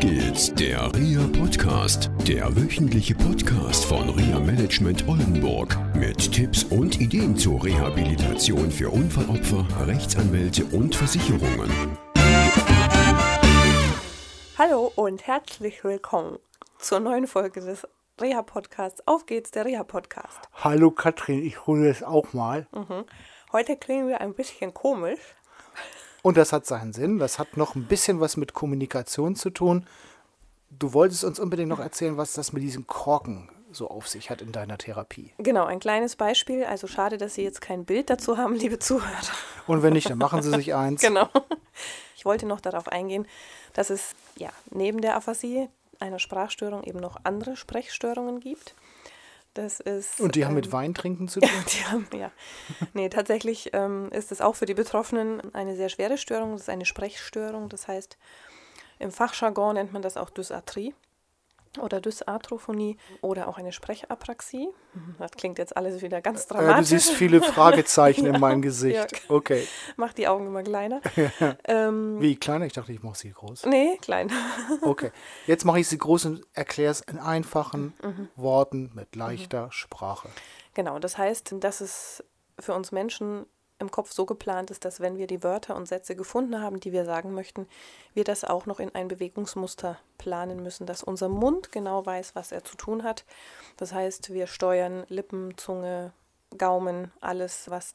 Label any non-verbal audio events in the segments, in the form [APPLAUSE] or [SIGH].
geht's, der RIA Podcast, der wöchentliche Podcast von RIA Management Oldenburg mit Tipps und Ideen zur Rehabilitation für Unfallopfer, Rechtsanwälte und Versicherungen. Hallo und herzlich willkommen zur neuen Folge des Reha Podcasts. Auf geht's, der Reha Podcast. Hallo Katrin, ich hole es auch mal. Mhm. Heute klingen wir ein bisschen komisch. Und das hat seinen Sinn. Das hat noch ein bisschen was mit Kommunikation zu tun. Du wolltest uns unbedingt noch erzählen, was das mit diesen Korken so auf sich hat in deiner Therapie. Genau, ein kleines Beispiel. Also schade, dass Sie jetzt kein Bild dazu haben, liebe Zuhörer. Und wenn nicht, dann machen Sie sich [LAUGHS] eins. genau. Ich wollte noch darauf eingehen, dass es ja neben der Aphasie, einer Sprachstörung, eben noch andere Sprechstörungen gibt. Das ist, Und die haben ähm, mit Weintrinken [LAUGHS] zu tun? Die haben, ja. Nee, tatsächlich ähm, ist es auch für die Betroffenen eine sehr schwere Störung. Das ist eine Sprechstörung. Das heißt, im Fachjargon nennt man das auch Dysarthrie oder Dysarthrophonie oder auch eine Sprechapraxie. Das klingt jetzt alles wieder ganz Äh, du dramatisch. siehst viele Fragezeichen [LAUGHS] in Ja, meinem Gesicht. ja. Okay. Macht die Augen immer kleiner. [LAUGHS] ähm, Wie kleiner? Ich dachte, ich mache sie groß. nee, klein. [LAUGHS] Okay. Jetzt mache ich sie groß und erkläre es in einfachen Mhm. Worten mit leichter Sprache. Genau, das heißt, dass es für uns Menschen im Kopf so geplant ist, dass wenn wir die Wörter und Sätze gefunden haben, die wir sagen möchten, wir das auch noch in ein Bewegungsmuster planen müssen, dass unser Mund genau weiß, was er zu tun hat. Das heißt, wir steuern Lippen, Zunge, Gaumen, alles, was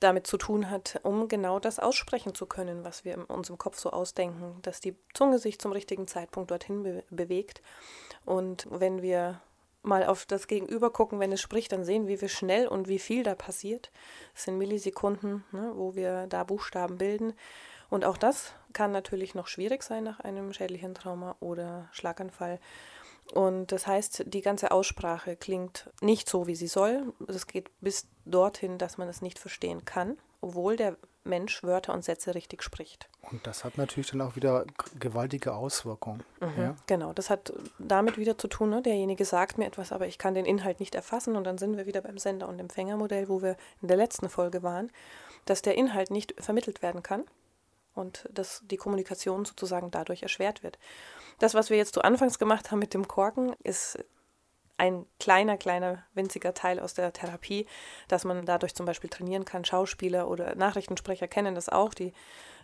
damit zu tun hat, um genau das aussprechen zu können, was wir in unserem Kopf so ausdenken, dass die Zunge sich zum richtigen Zeitpunkt dorthin be bewegt. Und wenn wir mal auf das Gegenüber gucken, wenn es spricht, dann sehen wir, wie schnell und wie viel da passiert. Es sind Millisekunden, ne, wo wir da Buchstaben bilden. Und auch das kann natürlich noch schwierig sein nach einem schädlichen Trauma oder Schlaganfall. Und das heißt, die ganze Aussprache klingt nicht so, wie sie soll. Es geht bis dorthin, dass man es nicht verstehen kann, obwohl der Mensch Wörter und Sätze richtig spricht. Und das hat natürlich dann auch wieder gewaltige Auswirkungen. Ja? Genau, das hat damit wieder zu tun, ne? derjenige sagt mir etwas, aber ich kann den Inhalt nicht erfassen und dann sind wir wieder beim Sender- und Empfängermodell, wo wir in der letzten Folge waren, dass der Inhalt nicht vermittelt werden kann und dass die Kommunikation sozusagen dadurch erschwert wird. Das, was wir jetzt zu Anfangs gemacht haben mit dem Korken, ist ein kleiner, kleiner, winziger Teil aus der Therapie, dass man dadurch zum Beispiel trainieren kann. Schauspieler oder Nachrichtensprecher kennen das auch, die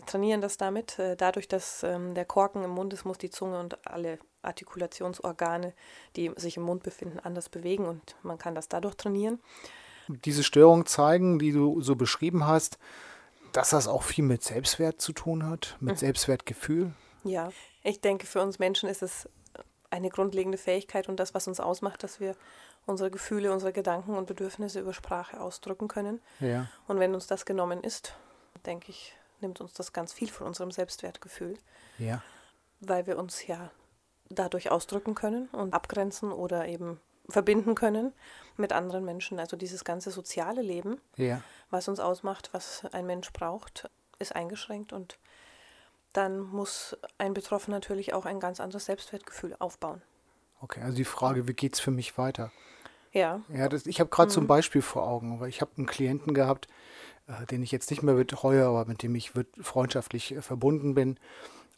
trainieren das damit. Äh, Dadurch, dass ähm, der Korken im Mund ist, muss die Zunge und alle Artikulationsorgane, die sich im Mund befinden, anders bewegen und man kann das dadurch trainieren. diese Störungen zeigen, die du so beschrieben hast, dass das auch viel mit Selbstwert zu tun hat, mit Mhm. Selbstwertgefühl. Ja, ich denke, für uns Menschen ist es eine grundlegende Fähigkeit und das, was uns ausmacht, dass wir unsere Gefühle, unsere Gedanken und Bedürfnisse über Sprache ausdrücken können. Ja. Und wenn uns das genommen ist, denke ich, nimmt uns das ganz viel von unserem Selbstwertgefühl, Ja. weil wir uns ja dadurch ausdrücken können und abgrenzen oder eben verbinden können mit anderen Menschen. Also dieses ganze soziale Leben, Ja. was uns ausmacht, was ein Mensch braucht, ist eingeschränkt und dann muss ein Betroffener natürlich auch ein ganz anderes Selbstwertgefühl aufbauen. Okay, also die Frage, wie geht es für mich weiter? Ja, Ja, das, ich habe gerade Mhm. so ein Beispiel vor Augen, weil ich habe einen Klienten gehabt, äh, den ich jetzt nicht mehr betreue, aber mit dem ich freundschaftlich äh, verbunden bin.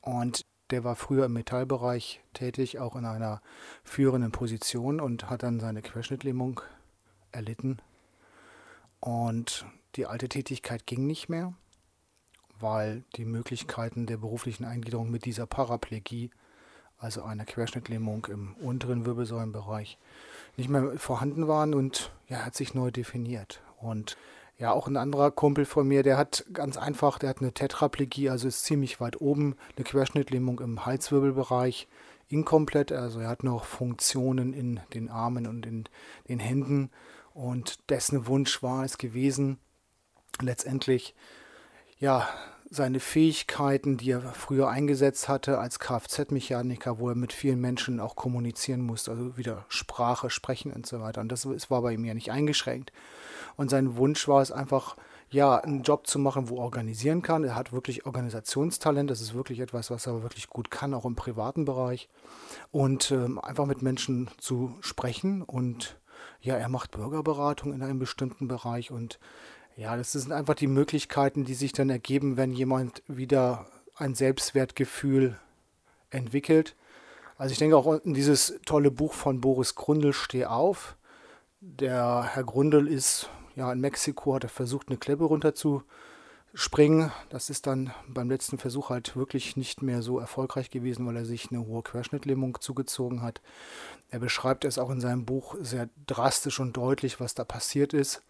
Und der war früher im Metallbereich tätig, auch in einer führenden Position und hat dann seine Querschnittlähmung erlitten. Und die alte Tätigkeit ging nicht mehr, weil die Möglichkeiten der beruflichen Eingliederung mit dieser Paraplegie, also einer Querschnittlähmung im unteren Wirbelsäulenbereich, nicht mehr vorhanden waren und ja, hat sich neu definiert. Und ja, auch ein anderer Kumpel von mir, der hat ganz einfach, der hat eine Tetraplegie, also ist ziemlich weit oben, eine Querschnittlähmung im Halswirbelbereich, inkomplett, also er hat noch Funktionen in den Armen und in den Händen und dessen Wunsch war es gewesen, letztendlich ja, seine Fähigkeiten, die er früher eingesetzt hatte als Kfz-Mechaniker, wo er mit vielen Menschen auch kommunizieren musste, also wieder Sprache, Sprechen und so weiter. Und das war bei ihm ja nicht eingeschränkt. Und sein Wunsch war es einfach, ja, einen Job zu machen, wo er organisieren kann. Er hat wirklich Organisationstalent, das ist wirklich etwas, was er wirklich gut kann, auch im privaten Bereich. Und ähm, einfach mit Menschen zu sprechen und ja, er macht Bürgerberatung in einem bestimmten Bereich und ja, das sind einfach die Möglichkeiten, die sich dann ergeben, wenn jemand wieder ein Selbstwertgefühl entwickelt. Also ich denke auch in dieses tolle Buch von Boris Grundl, Steh auf. Der Herr Grundl ist ja in Mexiko, hat er versucht, eine Kleppe runter zu springen. Das ist dann beim letzten Versuch halt wirklich nicht mehr so erfolgreich gewesen, weil er sich eine hohe Querschnittlähmung zugezogen hat. Er beschreibt es auch in seinem Buch sehr drastisch und deutlich, was da passiert ist.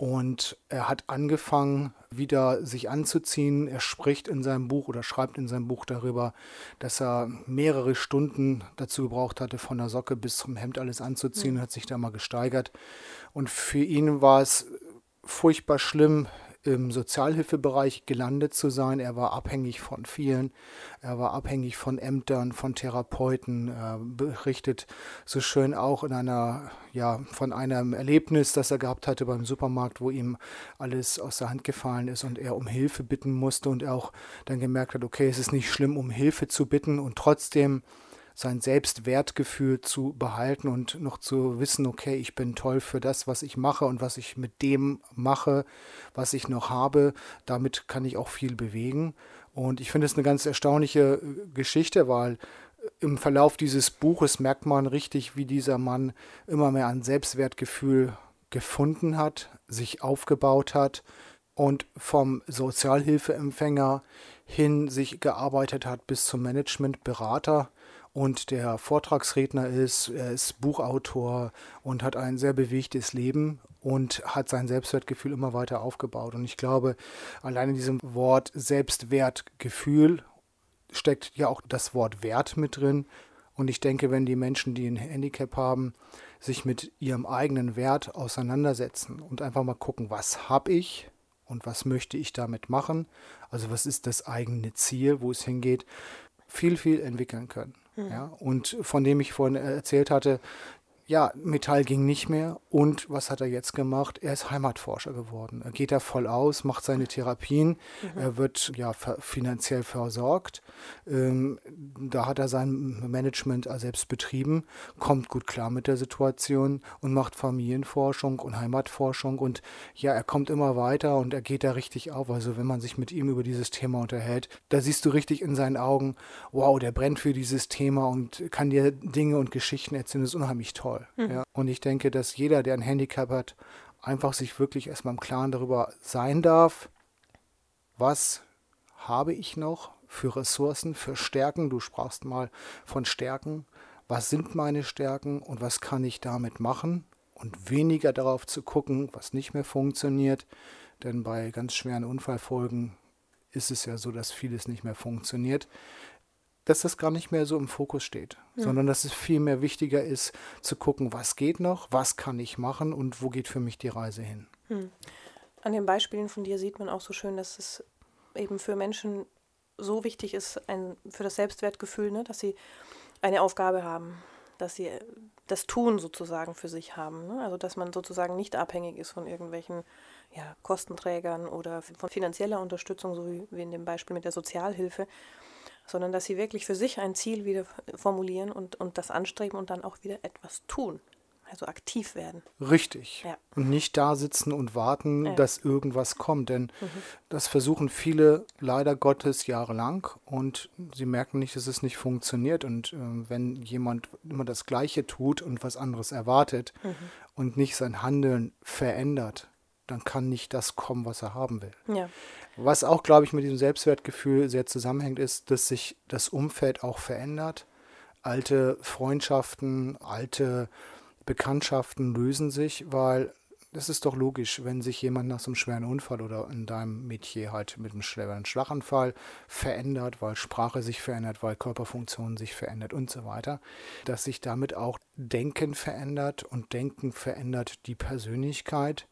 Und er hat angefangen, wieder sich anzuziehen. Er spricht in seinem Buch oder schreibt in seinem Buch darüber, dass er mehrere Stunden dazu gebraucht hatte, von der Socke bis zum Hemd alles anzuziehen, mhm. hat sich da mal gesteigert. Und für ihn war es furchtbar schlimm, im Sozialhilfebereich gelandet zu sein. Er war abhängig von vielen. Er war abhängig von Ämtern, von Therapeuten. Er berichtet so schön auch in einer, ja, von einem Erlebnis, das er gehabt hatte beim Supermarkt, wo ihm alles aus der Hand gefallen ist und er um Hilfe bitten musste und er auch dann gemerkt hat, okay, es ist nicht schlimm, um Hilfe zu bitten und trotzdem sein Selbstwertgefühl zu behalten und noch zu wissen, okay, ich bin toll für das, was ich mache und was ich mit dem mache, was ich noch habe. Damit kann ich auch viel bewegen. Und ich finde es eine ganz erstaunliche äh, Geschichte, weil äh, im Verlauf dieses Buches merkt man richtig, wie dieser Mann immer mehr an Selbstwertgefühl gefunden hat, sich aufgebaut hat und vom Sozialhilfeempfänger hin sich gearbeitet hat bis zum Managementberater und der Vortragsredner ist, er ist Buchautor und hat ein sehr bewegtes Leben und hat sein Selbstwertgefühl immer weiter aufgebaut. Und ich glaube, allein in diesem Wort Selbstwertgefühl steckt ja auch das Wort Wert mit drin. Und ich denke, wenn die Menschen, die ein Handicap haben, sich mit ihrem eigenen Wert auseinandersetzen und einfach mal gucken, was habe ich und was möchte ich damit machen, also was ist das eigene Ziel, wo es hingeht, viel, viel entwickeln können. Mhm. Ja, und von dem ich vorhin erzählt hatte, ja, Metall ging nicht mehr. Und was hat er jetzt gemacht? Er ist Heimatforscher geworden. Er geht da voll aus, macht seine Therapien. Mhm. Er wird ja finanziell versorgt. Ähm, da hat er sein Management selbst betrieben, kommt gut klar mit der Situation und macht Familienforschung und Heimatforschung. Und ja, er kommt immer weiter und er geht da richtig auf. Also wenn man sich mit ihm über dieses Thema unterhält, da siehst du richtig in seinen Augen, wow, der brennt für dieses Thema und kann dir Dinge und Geschichten erzählen. Das ist unheimlich toll soll. Mhm. Ja? Und ich denke, dass jeder, der ein Handicap hat, einfach sich wirklich erstmal im Klaren darüber sein darf, was habe ich noch für Ressourcen, für Stärken. Du sprachst mal von Stärken. Was sind meine Stärken und was kann ich damit machen? Und weniger darauf zu gucken, was nicht mehr funktioniert. Denn bei ganz schweren Unfallfolgen ist es ja so, dass vieles nicht mehr funktioniert dass das gar nicht mehr so im Fokus steht, ja. sondern dass es viel mehr wichtiger ist, zu gucken, was geht noch, was kann ich machen und wo geht für mich die Reise hin. Hm. An den Beispielen von dir sieht man auch so schön, dass es eben für Menschen so wichtig ist, ein, für das Selbstwertgefühl, ne, dass sie eine Aufgabe haben, dass sie das Tun sozusagen für sich haben. Ne? Also dass man sozusagen nicht abhängig ist von irgendwelchen ja, Kostenträgern oder von finanzieller Unterstützung, so wie, wie in dem Beispiel mit der Sozialhilfe, sondern dass sie wirklich für sich ein Ziel wieder formulieren und, und das anstreben und dann auch wieder etwas tun. Also aktiv werden. Richtig. Ja. Und nicht da sitzen und warten, ja. dass irgendwas kommt. Denn mhm. das versuchen viele leider Gottes jahrelang und sie merken nicht, dass es nicht funktioniert. Und äh, wenn jemand immer das Gleiche tut und was anderes erwartet mhm. und nicht sein Handeln verändert, dann kann nicht das kommen, was er haben will. Ja. Was auch, glaube ich, mit diesem Selbstwertgefühl sehr zusammenhängt, ist, dass sich das Umfeld auch verändert. Alte Freundschaften, alte Bekanntschaften lösen sich, weil das ist doch logisch, wenn sich jemand nach so einem schweren Unfall oder in deinem Metier halt mit einem schweren Schlaganfall verändert, weil Sprache sich verändert, weil Körperfunktion sich verändert und so weiter, dass sich damit auch Denken verändert und Denken verändert die Persönlichkeit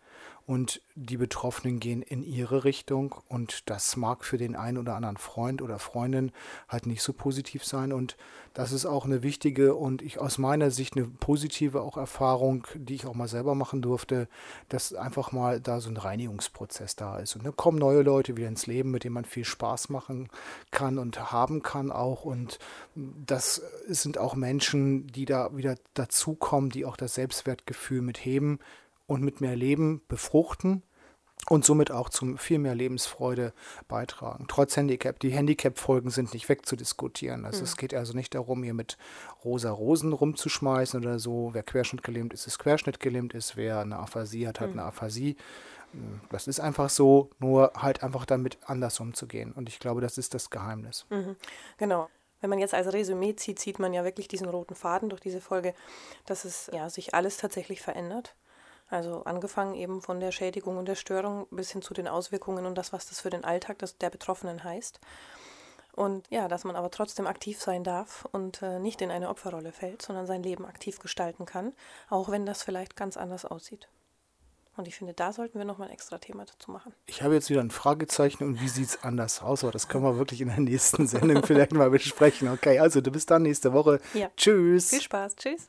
und die Betroffenen gehen in ihre Richtung. Und das mag für den einen oder anderen Freund oder Freundin halt nicht so positiv sein. Und das ist auch eine wichtige und ich aus meiner Sicht eine positive auch Erfahrung, die ich auch mal selber machen durfte, dass einfach mal da so ein Reinigungsprozess da ist. Und dann kommen neue Leute wieder ins Leben, mit denen man viel Spaß machen kann und haben kann auch. Und das sind auch Menschen, die da wieder dazukommen, die auch das Selbstwertgefühl mitheben und mit mehr Leben befruchten. und somit auch zum viel mehr Lebensfreude beitragen. Trotz Handicap. Die Handicap-Folgen sind nicht wegzudiskutieren. Also mhm. es geht also nicht darum, hier mit rosa Rosen rumzuschmeißen oder so. Wer querschnittgelähmt ist, ist querschnittgelähmt ist. Wer eine Aphasie hat, hat mhm. eine Aphasie. Das ist einfach so, nur halt einfach damit anders umzugehen. Und ich glaube, das ist das Geheimnis. Mhm. Genau. Wenn man jetzt als Resümee zieht, sieht man ja wirklich diesen roten Faden durch diese Folge, dass es ja sich alles tatsächlich verändert. Also angefangen eben von der Schädigung und der Störung bis hin zu den Auswirkungen und das, was das für den Alltag des, der Betroffenen heißt. Und ja, dass man aber trotzdem aktiv sein darf und äh, nicht in eine Opferrolle fällt, sondern sein Leben aktiv gestalten kann, auch wenn das vielleicht ganz anders aussieht. Und ich finde, da sollten wir nochmal ein extra Thema dazu machen. Ich habe jetzt wieder ein Fragezeichen und wie sieht es anders aus? Aber das können wir wirklich in der nächsten Sendung [LAUGHS] vielleicht mal besprechen. Okay, also du bist dann nächste Woche. Ja. Tschüss. Viel Spaß. Tschüss.